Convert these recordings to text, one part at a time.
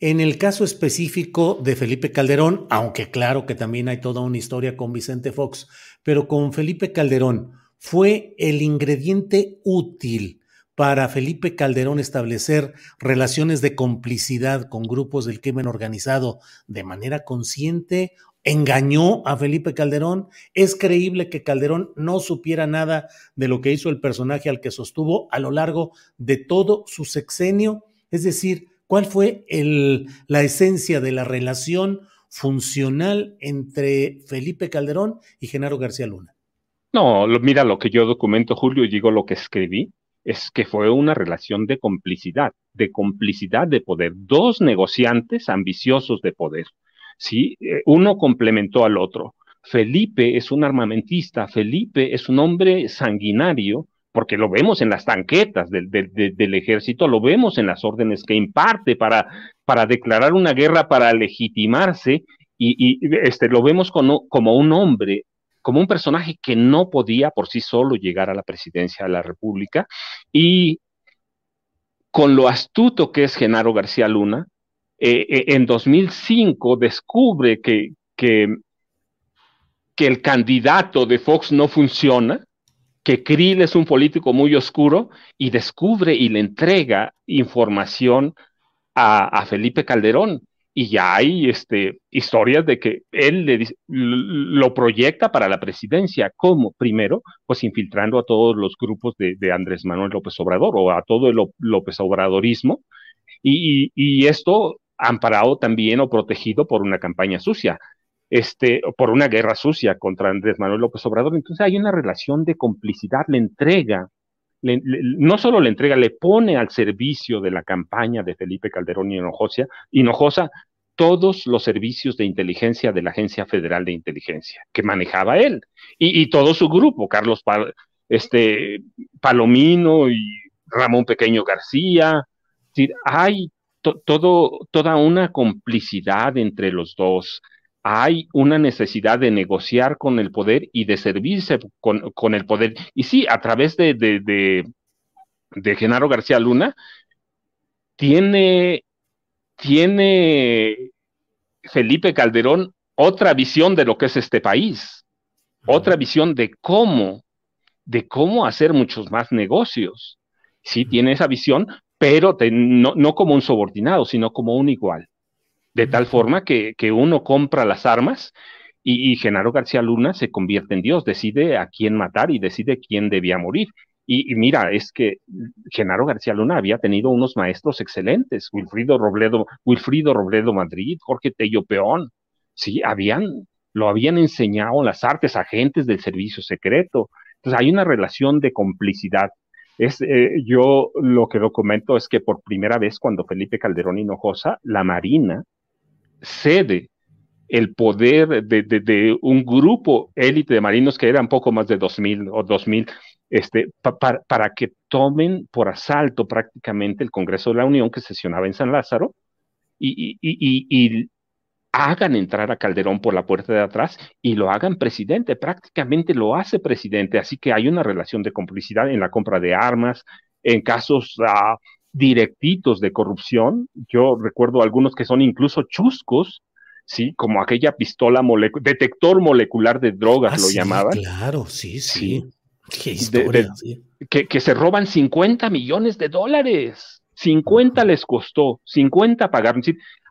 en el caso específico de Felipe Calderón, aunque claro que también hay toda una historia con Vicente Fox, pero con Felipe Calderón, fue el ingrediente útil para Felipe Calderón establecer relaciones de complicidad con grupos del crimen organizado de manera consciente engañó a Felipe Calderón. Es creíble que Calderón no supiera nada de lo que hizo el personaje al que sostuvo a lo largo de todo su sexenio. Es decir, ¿cuál fue la esencia de la relación funcional entre Felipe Calderón y Genaro García Luna? No, mira lo que yo documento, Julio, y digo lo que escribí, es que fue una relación de complicidad, de complicidad de poder, dos negociantes ambiciosos de poder, ¿sí? Eh, uno complementó al otro. Felipe es un armamentista, Felipe es un hombre sanguinario, porque lo vemos en las tanquetas del, ejército, lo vemos en las órdenes que imparte para, declarar una guerra, para legitimarse, y, este, lo vemos como, un hombre como un personaje que no podía por sí solo llegar a la presidencia de la República y con lo astuto que es Genaro García Luna, eh, eh, en 2005 descubre que, el candidato de Fox no funciona, que Krill es un político muy oscuro y descubre y le entrega información a, Felipe Calderón y ya hay este, historias de que él le, lo proyecta para la presidencia. ¿Cómo? Primero, pues infiltrando a todos los grupos de, Andrés Manuel López Obrador o a todo el López Obradorismo. Y, y, esto amparado también o protegido por una campaña sucia, este, por una guerra sucia contra Andrés Manuel López Obrador. Entonces hay una relación de complicidad, le entrega no solo le entrega, le pone al servicio de la campaña de Felipe Calderón y Hinojosa, Hinojosa todos los servicios de inteligencia de la Agencia Federal de Inteligencia que manejaba él y, todo su grupo, Carlos este, Palomino y Ramón Pequeño García. hay todo, toda una complicidad entre los dos hay una necesidad de negociar con el poder y de servirse con, el poder. Y sí, a través de, de, Genaro García Luna, tiene, tiene Felipe Calderón otra visión de lo que es este país, otra visión de cómo, de cómo hacer muchos más negocios. Sí, tiene esa visión, pero no, no como un subordinado, sino como un igual de tal forma que, uno compra las armas y, Genaro García Luna se convierte en Dios, decide a quién matar y decide quién debía morir. Y, mira, es que Genaro García Luna había tenido unos maestros excelentes, Wilfrido Robledo, Wilfrido Robledo Madrid, Jorge Tello Peón, sí, habían, lo habían enseñado las artes, agentes del servicio secreto. Entonces hay una relación de complicidad. Es, eh, yo lo que documento es que por primera vez cuando Felipe Calderón Hinojosa, la Marina cede el poder de, un grupo élite de marinos que eran poco más de 2.000 o 2.000, este, para que tomen por asalto prácticamente el Congreso de la Unión que sesionaba en San Lázaro y, y, hagan entrar a Calderón por la puerta de atrás y lo hagan presidente, prácticamente lo hace presidente, así que hay una relación de complicidad en la compra de armas, en casos ah, directitos de corrupción. Yo recuerdo algunos que son incluso chuscos, ¿sí? Como aquella pistola detector molecular de drogas, ah, lo llamaban. Claro, sí, sí. Que, que, se roban 50 millones de dólares. 50 les costó, 50 pagaron.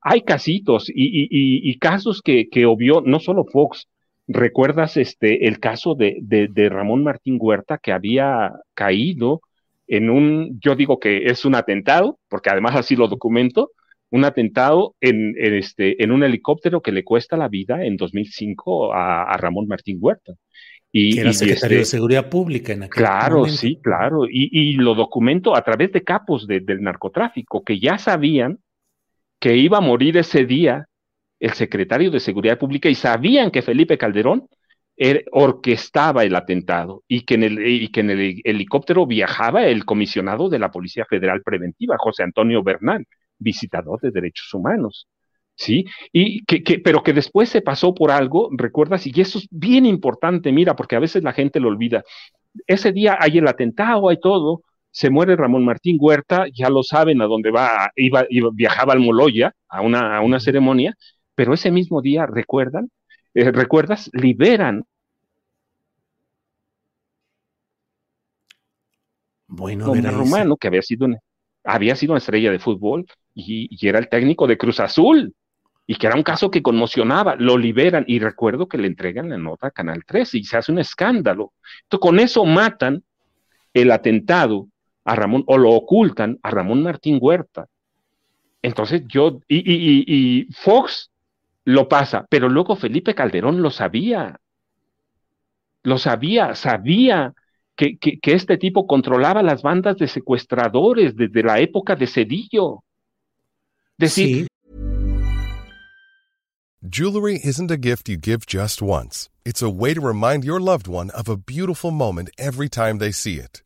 Hay casitos y, y, y, casos que, que obvió no solo Fox. ¿Recuerdas este, el caso de, de, de Ramón Martín Huerta que había caído en un, yo digo que es un atentado, porque además así lo documento, un atentado en, este, en un helicóptero que le cuesta la vida en 2005 a, Ramón Martín Huerta. Y, que era secretario de este Seguridad Pública en aquel Claro, sí, claro. Y, lo documento a través de capos del narcotráfico que ya sabían que iba a morir ese día el secretario de Seguridad Pública y sabían que Felipe Calderón orquestaba el atentado y que, en el, y que en el helicóptero viajaba el comisionado de la Policía Federal Preventiva, José Antonio Bernal, visitador de derechos humanos. ¿Sí? Y que, pero que después se pasó por algo, recuerdas, y eso es bien importante, mira, porque a veces la gente lo olvida. Ese día hay el atentado, hay todo, se muere Ramón Martín Huerta, ya lo saben a dónde va, iba, viajaba al Moloya a una, a una ceremonia, pero ese mismo día, recuerdan, eh, ¿recuerdas? Liberan. Bueno, un rumano que había sido, había sido una estrella de fútbol y, era el técnico de Cruz Azul y que era un caso que conmocionaba, lo liberan y recuerdo que le entregan la nota a Canal 13 y se hace un escándalo. Entonces, con eso matan el atentado a Ramón o lo ocultan a Ramón Martín Huerta. Entonces yo, y, y, y Fox lo pasa, pero luego Felipe Calderón lo sabía, lo sabía, sabía que, que, que, este tipo controlaba las bandas de secuestradores desde la época de Cedillo. Decir, sí. Jewelry isn't a gift you give just once. It's a way to remind your loved one of a beautiful moment every time they see it.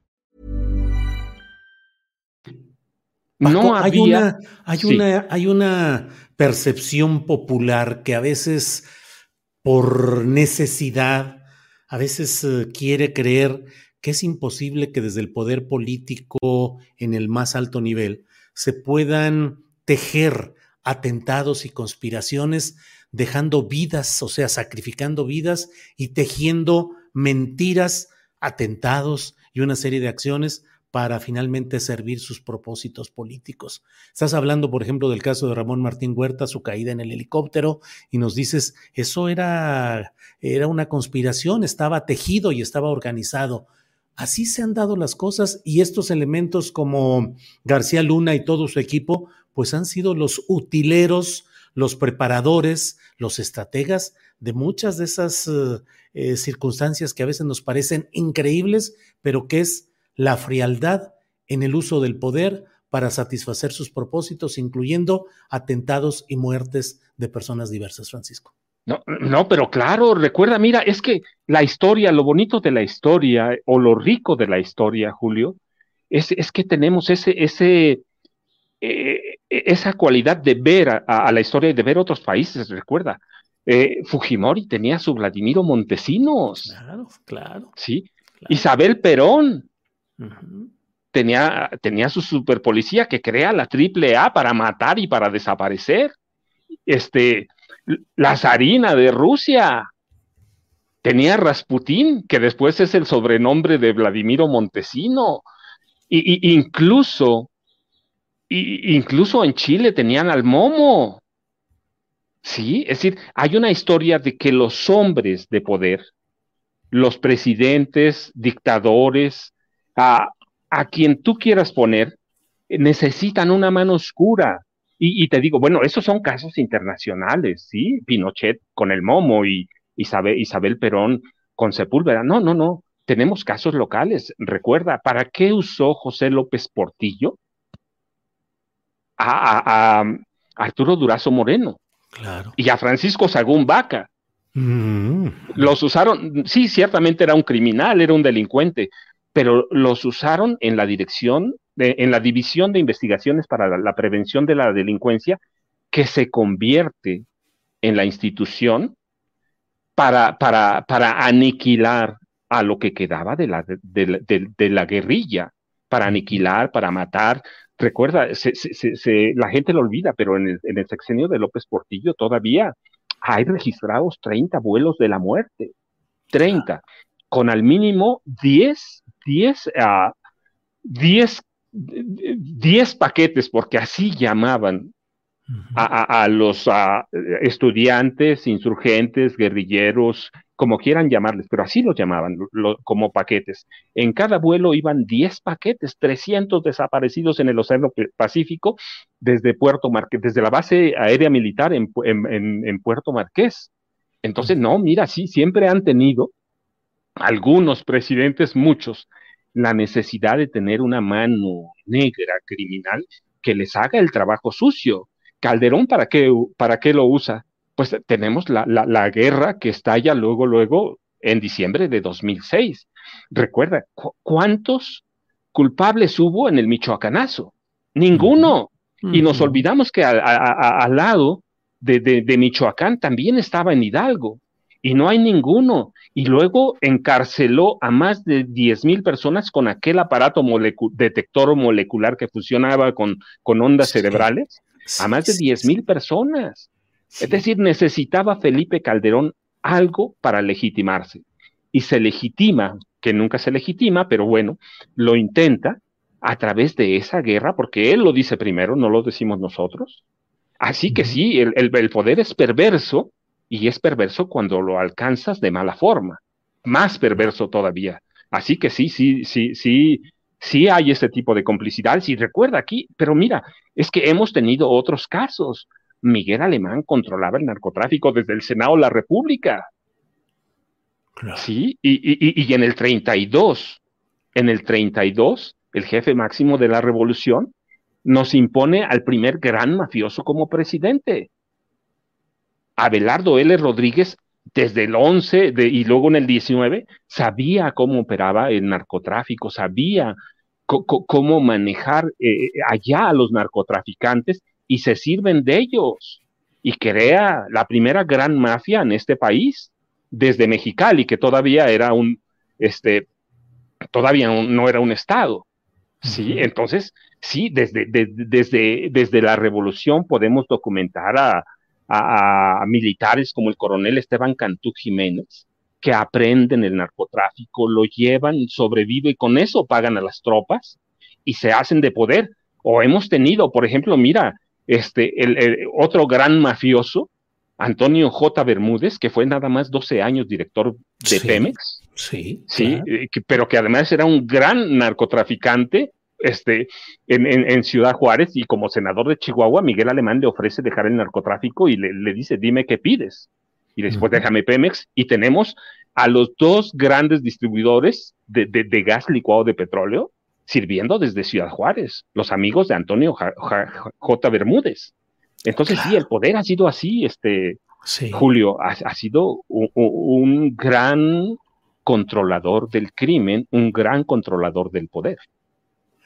No había... Hay, una, hay, sí. una, hay una percepción popular que a veces por necesidad, a veces uh, quiere creer que es imposible que desde el poder político en el más alto nivel se puedan tejer atentados y conspiraciones dejando vidas, o sea, sacrificando vidas y tejiendo mentiras, atentados y una serie de acciones para finalmente servir sus propósitos políticos. Estás hablando, por ejemplo, del caso de Ramón Martín Huerta, su caída en el helicóptero, y nos dices, eso era, era una conspiración, estaba tejido y estaba organizado. Así se han dado las cosas y estos elementos como García Luna y todo su equipo, pues han sido los utileros, los preparadores, los estrategas de muchas de esas eh, circunstancias que a veces nos parecen increíbles, pero que es la frialdad en el uso del poder para satisfacer sus propósitos, incluyendo atentados y muertes de personas diversas, Francisco. No, no, pero claro, recuerda, mira, es que la historia, lo bonito de la historia o lo rico de la historia, Julio, es, es que tenemos ese, ese, eh, esa cualidad de ver a, a, la historia y de ver otros países, recuerda. Eh, Fujimori tenía su Vladimiro Montesinos. Claro, claro. Sí. Claro. Isabel Perón, tenía, tenía su superpolicía que crea la triple A para matar y para desaparecer. Este, la zarina de Rusia. Tenía Rasputín, que después es el sobrenombre de Vladimiro Montesino. Y, incluso, incluso en Chile tenían al Momo. Sí, es decir, hay una historia de que los hombres de poder, los presidentes, dictadores, a, a quien tú quieras poner, necesitan una mano oscura. Y, te digo, bueno, esos son casos internacionales, ¿sí? Pinochet con el Momo y Isabel, Isabel Perón con Sepúlveda. No, no, no. Tenemos casos locales. Recuerda, ¿para qué usó José López Portillo a, Arturo Durazo Moreno? Claro. Y a Francisco Sagún Vaca. Mm. Los usaron, sí, ciertamente era un criminal, era un delincuente, pero los usaron en la dirección, en la división de investigaciones para la, prevención de la delincuencia, que se convierte en la institución para, para, para aniquilar a lo que quedaba de la, de, la guerrilla, para aniquilar, para matar. Recuerda, la gente lo olvida, pero en el, en el sexenio de López Portillo todavía hay registrados 30 vuelos de la muerte. 30. Con al mínimo 10 10, a 10, 10 paquetes, porque así llamaban a, los estudiantes, insurgentes, guerrilleros, como quieran llamarles, pero así los llamaban como paquetes. En cada vuelo iban 10 paquetes, 300 desaparecidos en el Océano Pacífico desde Puerto Marqués, desde la base aérea militar en, en Puerto Marqués. Entonces, no, mira, sí, siempre han tenido algunos presidentes, muchos, la necesidad de tener una mano negra criminal que les haga el trabajo sucio. Calderón, ¿para qué, para qué lo usa? Pues tenemos la, la, guerra que estalla luego, luego, en diciembre de 2006. Recuerda, ¿cuántos culpables hubo en el Michoacanazo? Ninguno. Y nos olvidamos que al lado de, de, Michoacán también estaba en Hidalgo y no hay ninguno. Y luego encarceló a más de 10 mil personas con aquel aparato detector molecular que funcionaba con, con ondas cerebrales, a más de 10 mil personas. Es decir, necesitaba Felipe Calderón algo para legitimarse. Y se legitima, que nunca se legitima, pero bueno, lo intenta a través de esa guerra, porque él lo dice primero, no lo decimos nosotros. Así que sí, el, el poder es perverso, y es perverso cuando lo alcanzas de mala forma, más perverso todavía. Así que sí, sí, sí, sí, sí hay ese tipo de complicidad. Si recuerda aquí, pero mira, es que hemos tenido otros casos. Miguel Alemán controlaba el narcotráfico desde el Senado de la República. Sí, y, y, y en el 32, en el 32, el jefe máximo de la revolución nos impone al primer gran mafioso como presidente. Abelardo L. Rodríguez, desde el 11 y luego en el 19, sabía cómo operaba el narcotráfico, sabía cómo manejar eh, allá a los narcotraficantes y se sirven de ellos y crea la primera gran mafia en este país desde Mexicali, que todavía era un, este, todavía no era un estado. Sí, entonces, sí, desde, desde, desde la revolución podemos documentar a, a, militares como el coronel Esteban Cantú Jiménez, que aprenden el narcotráfico, lo llevan, sobreviven y con eso pagan a las tropas y se hacen de poder. O hemos tenido, por ejemplo, mira, este, el, otro gran mafioso, Antonio J. Bermúdez, que fue nada más 12 años director de Pemex. Sí. Sí, eh, pero que además era un gran narcotraficante este, en, Ciudad Juárez y como senador de Chihuahua, Miguel Alemán le ofrece dejar el narcotráfico y le, dice, dime qué pides. Y después déjame Pemex y tenemos a los dos grandes distribuidores de, gas licuado de petróleo sirviendo desde Ciudad Juárez, los amigos de Antonio J. Bermúdez. Entonces sí, el poder ha sido así, este, Julio, ha, sido un gran controlador del crimen, un gran controlador del poder.